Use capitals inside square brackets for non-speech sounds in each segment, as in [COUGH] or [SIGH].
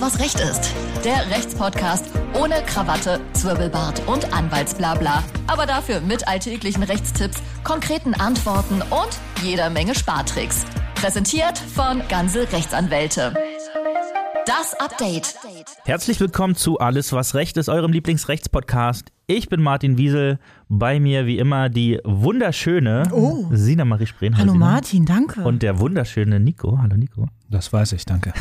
Was Recht ist. Der Rechtspodcast ohne Krawatte, Zwirbelbart und Anwaltsblabla. Aber dafür mit alltäglichen Rechtstipps, konkreten Antworten und jeder Menge Spartricks. Präsentiert von Ganze Rechtsanwälte. Das Update. Herzlich willkommen zu Alles, was Recht ist, eurem Lieblingsrechtspodcast. Ich bin Martin Wiesel. Bei mir wie immer die wunderschöne Oh. Sina Marie Spreen. Hallo Sina. Martin, danke. Und der wunderschöne Nico. Hallo Nico. Das weiß ich, danke.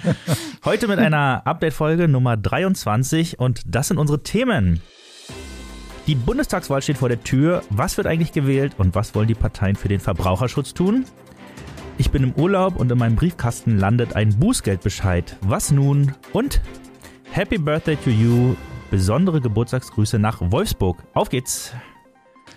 [LAUGHS] Heute mit einer Update-Folge Nummer 23 und das sind unsere Themen. Die Bundestagswahl steht vor der Tür. Was wird eigentlich gewählt und was wollen die Parteien für den Verbraucherschutz tun? Ich bin im Urlaub und in meinem Briefkasten landet ein Bußgeldbescheid. Was nun? Und Happy Birthday to you. Besondere Geburtstagsgrüße nach Wolfsburg. Auf geht's.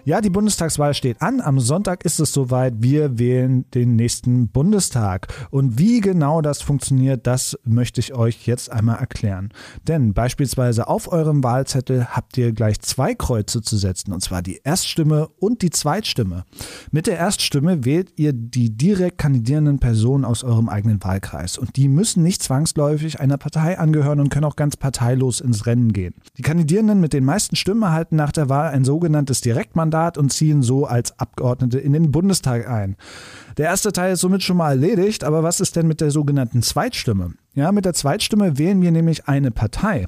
Ja, die Bundestagswahl steht an. Am Sonntag ist es soweit. Wir wählen den nächsten Bundestag. Und wie genau das funktioniert, das möchte ich euch jetzt einmal erklären. Denn beispielsweise auf eurem Wahlzettel habt ihr gleich zwei Kreuze zu setzen. Und zwar die Erststimme und die Zweitstimme. Mit der Erststimme wählt ihr die direkt kandidierenden Personen aus eurem eigenen Wahlkreis. Und die müssen nicht zwangsläufig einer Partei angehören und können auch ganz parteilos ins Rennen gehen. Die Kandidierenden mit den meisten Stimmen erhalten nach der Wahl ein sogenanntes Direktmandat und ziehen so als Abgeordnete in den Bundestag ein. Der erste Teil ist somit schon mal erledigt, aber was ist denn mit der sogenannten Zweitstimme? Ja, mit der Zweitstimme wählen wir nämlich eine Partei.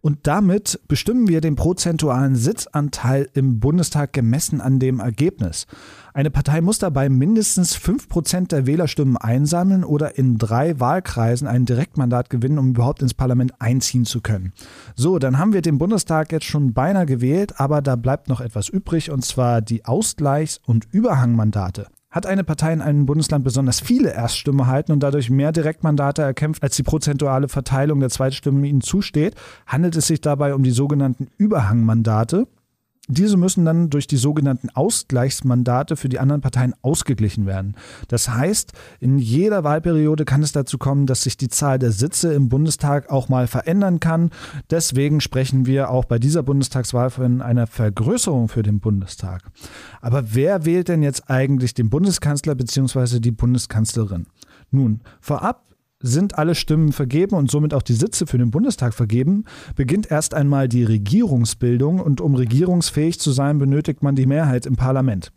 Und damit bestimmen wir den prozentualen Sitzanteil im Bundestag gemessen an dem Ergebnis. Eine Partei muss dabei mindestens 5% der Wählerstimmen einsammeln oder in drei Wahlkreisen ein Direktmandat gewinnen, um überhaupt ins Parlament einziehen zu können. So, dann haben wir den Bundestag jetzt schon beinahe gewählt, aber da bleibt noch etwas übrig, und zwar die Ausgleichs- und Überhangmandate. Hat eine Partei in einem Bundesland besonders viele Erststimmen erhalten und dadurch mehr Direktmandate erkämpft, als die prozentuale Verteilung der Zweitstimmen ihnen zusteht, handelt es sich dabei um die sogenannten Überhangmandate. Diese müssen dann durch die sogenannten Ausgleichsmandate für die anderen Parteien ausgeglichen werden. Das heißt, in jeder Wahlperiode kann es dazu kommen, dass sich die Zahl der Sitze im Bundestag auch mal verändern kann. Deswegen sprechen wir auch bei dieser Bundestagswahl von einer Vergrößerung für den Bundestag. Aber wer wählt denn jetzt eigentlich den Bundeskanzler bzw. die Bundeskanzlerin? Nun, vorab sind alle Stimmen vergeben und somit auch die Sitze für den Bundestag vergeben, beginnt erst einmal die Regierungsbildung und um regierungsfähig zu sein, benötigt man die Mehrheit im Parlament.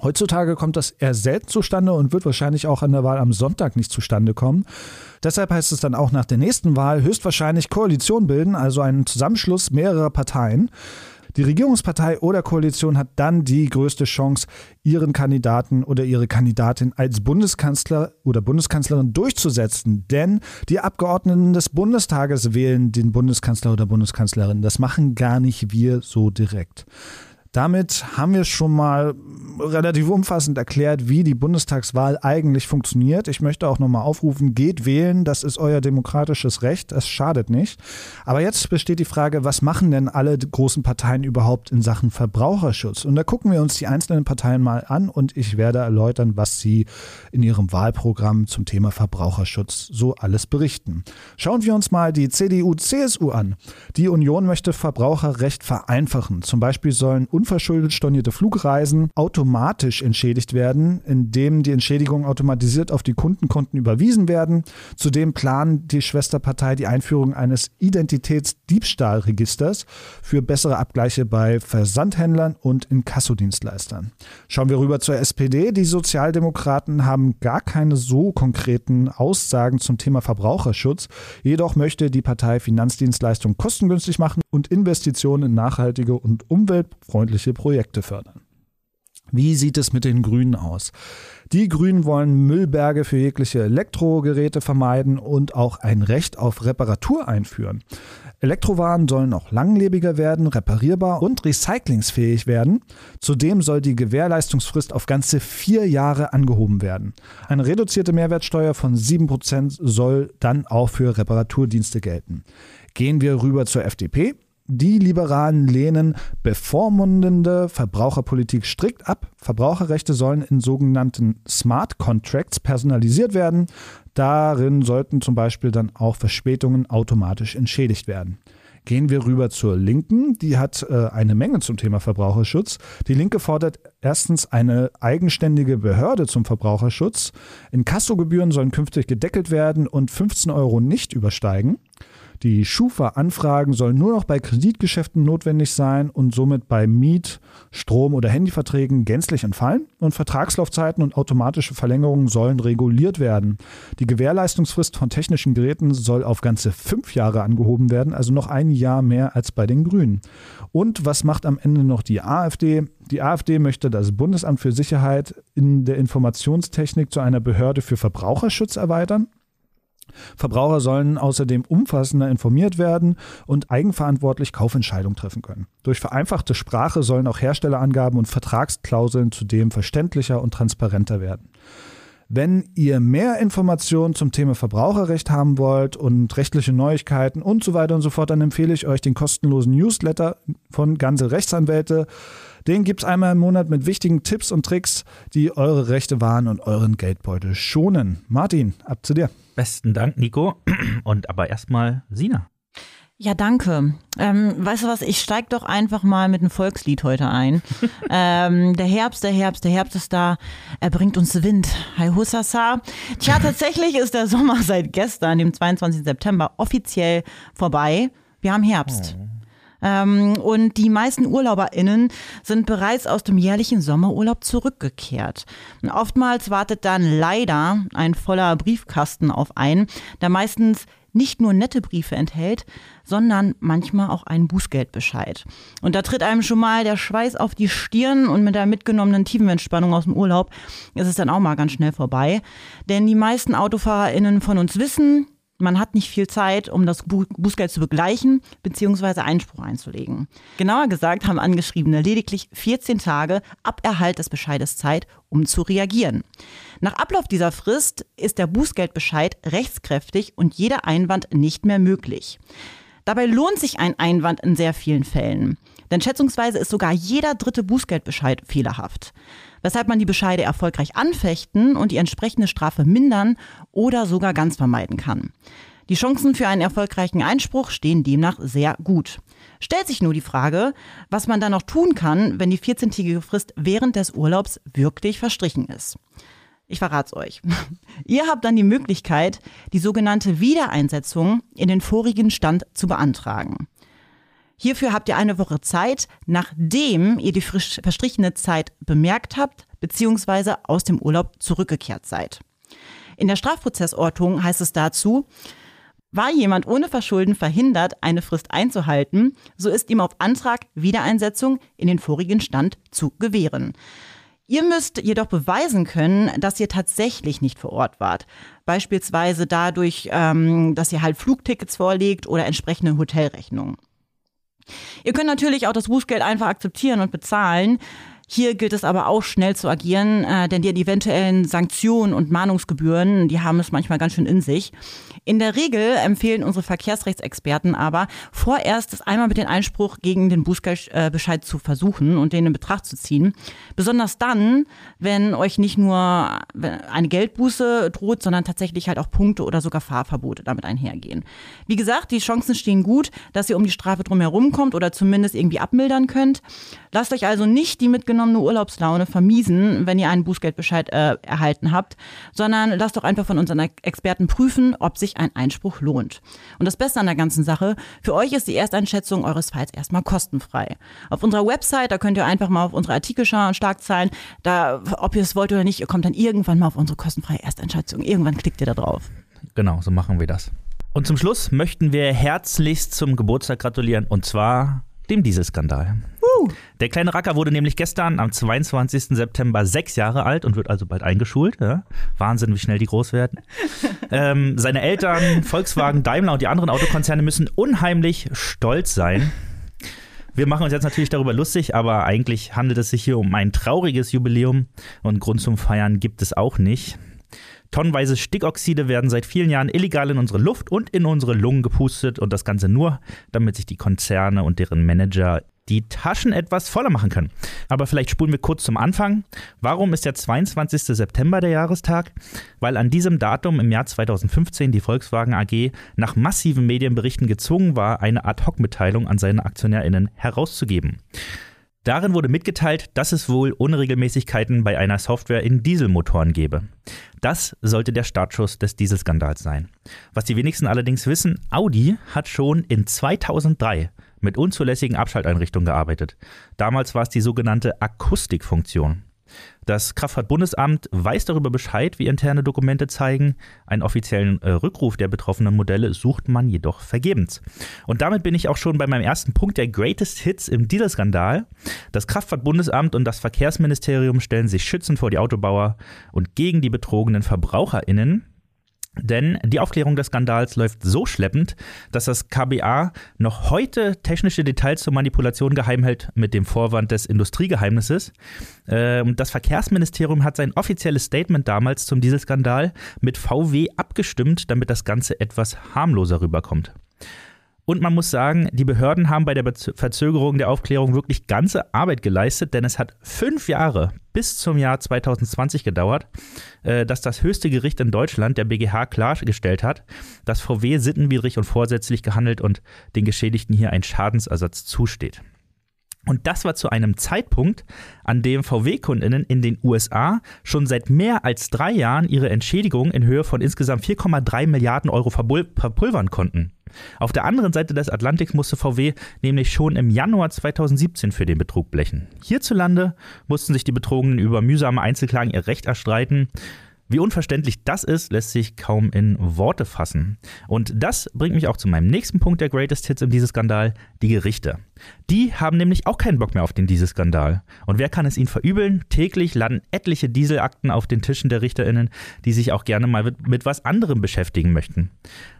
Heutzutage kommt das eher selten zustande und wird wahrscheinlich auch an der Wahl am Sonntag nicht zustande kommen. Deshalb heißt es dann auch nach der nächsten Wahl höchstwahrscheinlich Koalition bilden, also einen Zusammenschluss mehrerer Parteien. Die Regierungspartei oder Koalition hat dann die größte Chance, ihren Kandidaten oder ihre Kandidatin als Bundeskanzler oder Bundeskanzlerin durchzusetzen. Denn die Abgeordneten des Bundestages wählen den Bundeskanzler oder Bundeskanzlerin. Das machen gar nicht wir so direkt. Damit haben wir schon mal relativ umfassend erklärt, wie die Bundestagswahl eigentlich funktioniert. Ich möchte auch nochmal aufrufen, geht wählen, das ist euer demokratisches Recht, es schadet nicht. Aber jetzt besteht die Frage, was machen denn alle großen Parteien überhaupt in Sachen Verbraucherschutz? Und da gucken wir uns die einzelnen Parteien mal an und ich werde erläutern, was sie in ihrem Wahlprogramm zum Thema Verbraucherschutz so alles berichten. Schauen wir uns mal die CDU-CSU an. Die Union möchte Verbraucherrecht vereinfachen. Zum Beispiel sollen unverschuldet stornierte Flugreisen automatisch entschädigt werden, indem die Entschädigungen automatisiert auf die Kundenkonten überwiesen werden. Zudem planen die Schwesterpartei die Einführung eines Identitätsdiebstahlregisters für bessere Abgleiche bei Versandhändlern und Inkassodienstleistern. Schauen wir rüber zur SPD. Die Sozialdemokraten haben gar keine so konkreten Aussagen zum Thema Verbraucherschutz. Jedoch möchte die Partei Finanzdienstleistungen kostengünstig machen und Investitionen in nachhaltige und umweltfreundliche Projekte fördern. Wie sieht es mit den Grünen aus? Die Grünen wollen Müllberge für jegliche Elektrogeräte vermeiden und auch ein Recht auf Reparatur einführen. Elektrowaren sollen auch langlebiger werden, reparierbar und recyclingsfähig werden. Zudem soll die Gewährleistungsfrist auf ganze vier Jahre angehoben werden. Eine reduzierte Mehrwertsteuer von 7% soll dann auch für Reparaturdienste gelten. Gehen wir rüber zur FDP. Die Liberalen lehnen bevormundende Verbraucherpolitik strikt ab. Verbraucherrechte sollen in sogenannten Smart Contracts personalisiert werden. Darin sollten zum Beispiel dann auch Verspätungen automatisch entschädigt werden. Gehen wir rüber zur Linken. Die hat äh, eine Menge zum Thema Verbraucherschutz. Die Linke fordert erstens eine eigenständige Behörde zum Verbraucherschutz. Inkassogebühren sollen künftig gedeckelt werden und 15 Euro nicht übersteigen. Die Schufa-Anfragen sollen nur noch bei Kreditgeschäften notwendig sein und somit bei Miet-, Strom- oder Handyverträgen gänzlich entfallen. Und Vertragslaufzeiten und automatische Verlängerungen sollen reguliert werden. Die Gewährleistungsfrist von technischen Geräten soll auf ganze fünf Jahre angehoben werden, also noch ein Jahr mehr als bei den Grünen. Und was macht am Ende noch die AfD? Die AfD möchte das Bundesamt für Sicherheit in der Informationstechnik zu einer Behörde für Verbraucherschutz erweitern. Verbraucher sollen außerdem umfassender informiert werden und eigenverantwortlich Kaufentscheidungen treffen können. Durch vereinfachte Sprache sollen auch Herstellerangaben und Vertragsklauseln zudem verständlicher und transparenter werden. Wenn ihr mehr Informationen zum Thema Verbraucherrecht haben wollt und rechtliche Neuigkeiten und so weiter und so fort, dann empfehle ich euch den kostenlosen Newsletter von Ganze Rechtsanwälte. Den gibt es einmal im Monat mit wichtigen Tipps und Tricks, die eure Rechte wahren und euren Geldbeutel schonen. Martin, ab zu dir. Besten Dank, Nico. Und aber erstmal Sina. Ja, danke. Ähm, weißt du was, ich steig doch einfach mal mit einem Volkslied heute ein. [LAUGHS] ähm, der Herbst, der Herbst, der Herbst ist da, er bringt uns Wind. Hi Hussasa. Tja, [LAUGHS] tatsächlich ist der Sommer seit gestern, dem 22. September, offiziell vorbei. Wir haben Herbst. Oh. Ähm, und die meisten UrlauberInnen sind bereits aus dem jährlichen Sommerurlaub zurückgekehrt. Oftmals wartet dann leider ein voller Briefkasten auf einen, der meistens nicht nur nette Briefe enthält, sondern manchmal auch einen Bußgeldbescheid. Und da tritt einem schon mal der Schweiß auf die Stirn und mit der mitgenommenen Tiefenentspannung aus dem Urlaub ist es dann auch mal ganz schnell vorbei. Denn die meisten AutofahrerInnen von uns wissen, man hat nicht viel Zeit, um das Bußgeld zu begleichen bzw. Einspruch einzulegen. Genauer gesagt haben Angeschriebene lediglich 14 Tage ab Erhalt des Bescheides Zeit, um zu reagieren. Nach Ablauf dieser Frist ist der Bußgeldbescheid rechtskräftig und jeder Einwand nicht mehr möglich. Dabei lohnt sich ein Einwand in sehr vielen Fällen. Denn schätzungsweise ist sogar jeder dritte Bußgeldbescheid fehlerhaft weshalb man die Bescheide erfolgreich anfechten und die entsprechende Strafe mindern oder sogar ganz vermeiden kann. Die Chancen für einen erfolgreichen Einspruch stehen demnach sehr gut. Stellt sich nur die Frage, was man dann noch tun kann, wenn die 14-tägige Frist während des Urlaubs wirklich verstrichen ist. Ich verrat's euch. [LAUGHS] Ihr habt dann die Möglichkeit, die sogenannte Wiedereinsetzung in den vorigen Stand zu beantragen. Hierfür habt ihr eine Woche Zeit, nachdem ihr die frisch verstrichene Zeit bemerkt habt bzw. aus dem Urlaub zurückgekehrt seid. In der Strafprozessordnung heißt es dazu, war jemand ohne Verschulden verhindert, eine Frist einzuhalten, so ist ihm auf Antrag Wiedereinsetzung in den vorigen Stand zu gewähren. Ihr müsst jedoch beweisen können, dass ihr tatsächlich nicht vor Ort wart. Beispielsweise dadurch, ähm, dass ihr halt Flugtickets vorlegt oder entsprechende Hotelrechnungen. Ihr könnt natürlich auch das Bußgeld einfach akzeptieren und bezahlen. Hier gilt es aber auch schnell zu agieren, äh, denn die eventuellen Sanktionen und Mahnungsgebühren, die haben es manchmal ganz schön in sich. In der Regel empfehlen unsere Verkehrsrechtsexperten aber, vorerst es einmal mit dem Einspruch gegen den Bußgeldbescheid zu versuchen und den in Betracht zu ziehen. Besonders dann, wenn euch nicht nur eine Geldbuße droht, sondern tatsächlich halt auch Punkte oder sogar Fahrverbote damit einhergehen. Wie gesagt, die Chancen stehen gut, dass ihr um die Strafe drumherum kommt oder zumindest irgendwie abmildern könnt. Lasst euch also nicht die mitgenommene Urlaubslaune vermiesen, wenn ihr einen Bußgeldbescheid äh, erhalten habt, sondern lasst doch einfach von unseren Experten prüfen, ob sich ein Einspruch lohnt. Und das Beste an der ganzen Sache, für euch ist die Ersteinschätzung eures Falls erstmal kostenfrei. Auf unserer Website, da könnt ihr einfach mal auf unsere Artikel schauen, Starkzahlen, da, ob ihr es wollt oder nicht, ihr kommt dann irgendwann mal auf unsere kostenfreie Ersteinschätzung. Irgendwann klickt ihr da drauf. Genau, so machen wir das. Und zum Schluss möchten wir herzlichst zum Geburtstag gratulieren und zwar dem Dieselskandal. Der kleine Racker wurde nämlich gestern am 22. September sechs Jahre alt und wird also bald eingeschult. Ja? Wahnsinn, wie schnell die groß werden. [LAUGHS] ähm, seine Eltern, Volkswagen, Daimler und die anderen Autokonzerne müssen unheimlich stolz sein. Wir machen uns jetzt natürlich darüber lustig, aber eigentlich handelt es sich hier um ein trauriges Jubiläum und Grund zum Feiern gibt es auch nicht. Tonnenweise Stickoxide werden seit vielen Jahren illegal in unsere Luft und in unsere Lungen gepustet und das Ganze nur, damit sich die Konzerne und deren Manager die Taschen etwas voller machen können. Aber vielleicht spulen wir kurz zum Anfang. Warum ist der 22. September der Jahrestag? Weil an diesem Datum im Jahr 2015 die Volkswagen AG nach massiven Medienberichten gezwungen war, eine Ad-Hoc-Mitteilung an seine AktionärInnen herauszugeben. Darin wurde mitgeteilt, dass es wohl Unregelmäßigkeiten bei einer Software in Dieselmotoren gebe. Das sollte der Startschuss des Dieselskandals sein. Was die wenigsten allerdings wissen, Audi hat schon in 2003 mit unzulässigen Abschalteinrichtungen gearbeitet. Damals war es die sogenannte Akustikfunktion. Das Kraftfahrtbundesamt weiß darüber Bescheid, wie interne Dokumente zeigen. Einen offiziellen äh, Rückruf der betroffenen Modelle sucht man jedoch vergebens. Und damit bin ich auch schon bei meinem ersten Punkt der Greatest Hits im Dieselskandal. Das Kraftfahrtbundesamt und das Verkehrsministerium stellen sich schützend vor die Autobauer und gegen die betrogenen VerbraucherInnen. Denn die Aufklärung des Skandals läuft so schleppend, dass das KBA noch heute technische Details zur Manipulation geheim hält mit dem Vorwand des Industriegeheimnisses. Ähm, das Verkehrsministerium hat sein offizielles Statement damals zum Dieselskandal mit VW abgestimmt, damit das Ganze etwas harmloser rüberkommt. Und man muss sagen, die Behörden haben bei der Verzögerung der Aufklärung wirklich ganze Arbeit geleistet, denn es hat fünf Jahre bis zum Jahr 2020 gedauert, äh, dass das höchste Gericht in Deutschland, der BGH, klargestellt hat, dass VW sittenwidrig und vorsätzlich gehandelt und den Geschädigten hier ein Schadensersatz zusteht. Und das war zu einem Zeitpunkt, an dem VW-Kundinnen in den USA schon seit mehr als drei Jahren ihre Entschädigung in Höhe von insgesamt 4,3 Milliarden Euro verpulvern konnten. Auf der anderen Seite des Atlantiks musste VW nämlich schon im Januar 2017 für den Betrug blechen. Hierzulande mussten sich die Betrogenen über mühsame Einzelklagen ihr Recht erstreiten. Wie unverständlich das ist, lässt sich kaum in Worte fassen. Und das bringt mich auch zu meinem nächsten Punkt der Greatest Hits in diesem Skandal, die Gerichte. Die haben nämlich auch keinen Bock mehr auf den Dieselskandal. Und wer kann es ihnen verübeln? Täglich landen etliche Dieselakten auf den Tischen der RichterInnen, die sich auch gerne mal mit, mit was anderem beschäftigen möchten.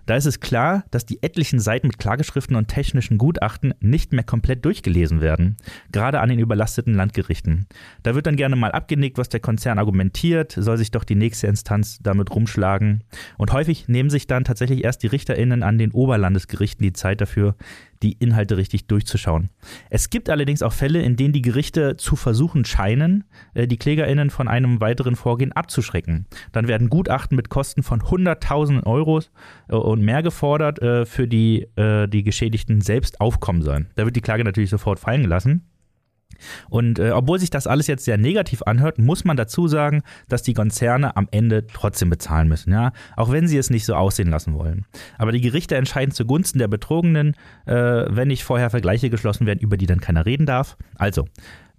Da ist es klar, dass die etlichen Seiten mit Klageschriften und technischen Gutachten nicht mehr komplett durchgelesen werden, gerade an den überlasteten Landgerichten. Da wird dann gerne mal abgenickt, was der Konzern argumentiert, soll sich doch die nächste Instanz damit rumschlagen. Und häufig nehmen sich dann tatsächlich erst die RichterInnen an den Oberlandesgerichten die Zeit dafür, die Inhalte richtig durchzuschauen. Es gibt allerdings auch Fälle, in denen die Gerichte zu versuchen scheinen, äh, die KlägerInnen von einem weiteren Vorgehen abzuschrecken. Dann werden Gutachten mit Kosten von Hunderttausenden Euros äh, und mehr gefordert, äh, für die die Geschädigten selbst aufkommen sollen. Da wird die Klage natürlich sofort fallen gelassen. Und äh, obwohl sich das alles jetzt sehr negativ anhört, muss man dazu sagen, dass die Konzerne am Ende trotzdem bezahlen müssen, ja, auch wenn sie es nicht so aussehen lassen wollen. Aber die Gerichte entscheiden zugunsten der Betrogenen, äh, wenn nicht vorher Vergleiche geschlossen werden, über die dann keiner reden darf. Also,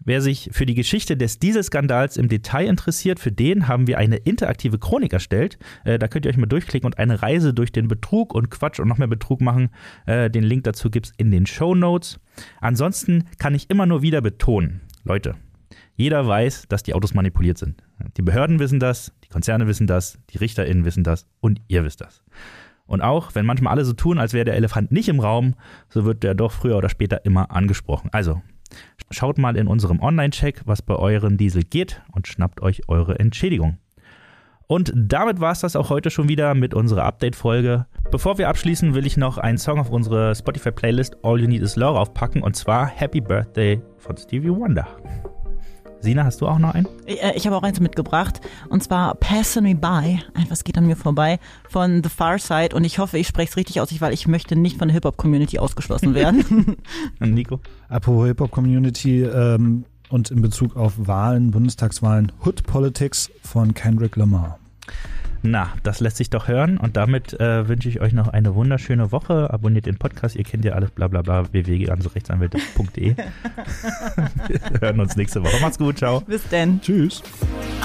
Wer sich für die Geschichte des Dieselskandals im Detail interessiert, für den haben wir eine interaktive Chronik erstellt. Äh, da könnt ihr euch mal durchklicken und eine Reise durch den Betrug und Quatsch und noch mehr Betrug machen. Äh, den Link dazu gibt es in den Show Notes. Ansonsten kann ich immer nur wieder betonen, Leute, jeder weiß, dass die Autos manipuliert sind. Die Behörden wissen das, die Konzerne wissen das, die RichterInnen wissen das und ihr wisst das. Und auch, wenn manchmal alle so tun, als wäre der Elefant nicht im Raum, so wird der doch früher oder später immer angesprochen. Also, Schaut mal in unserem Online-Check, was bei eurem Diesel geht und schnappt euch eure Entschädigung. Und damit war es das auch heute schon wieder mit unserer Update-Folge. Bevor wir abschließen, will ich noch einen Song auf unsere Spotify-Playlist All You Need Is Love aufpacken und zwar Happy Birthday von Stevie Wonder. Sina, hast du auch noch einen? Ich, äh, ich habe auch eins mitgebracht und zwar Passing Me By, etwas geht an mir vorbei, von The Far Side und ich hoffe, ich spreche es richtig aus, weil ich möchte nicht von der Hip-Hop-Community ausgeschlossen [LAUGHS] werden. und Nico? Apropos Hip-Hop-Community ähm, und in Bezug auf Wahlen, Bundestagswahlen, Hood Politics von Kendrick Lamar. Na, das lässt sich doch hören und damit äh, wünsche ich euch noch eine wunderschöne Woche. Abonniert den Podcast, ihr kennt ja alles, bla bla bla, www.rechtsanwälte.de. Wir hören uns nächste Woche. Macht's gut, ciao. Bis denn. Tschüss.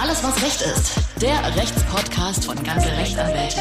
Alles, was Recht ist. Der Rechtspodcast von ganze Rechtsanwälte.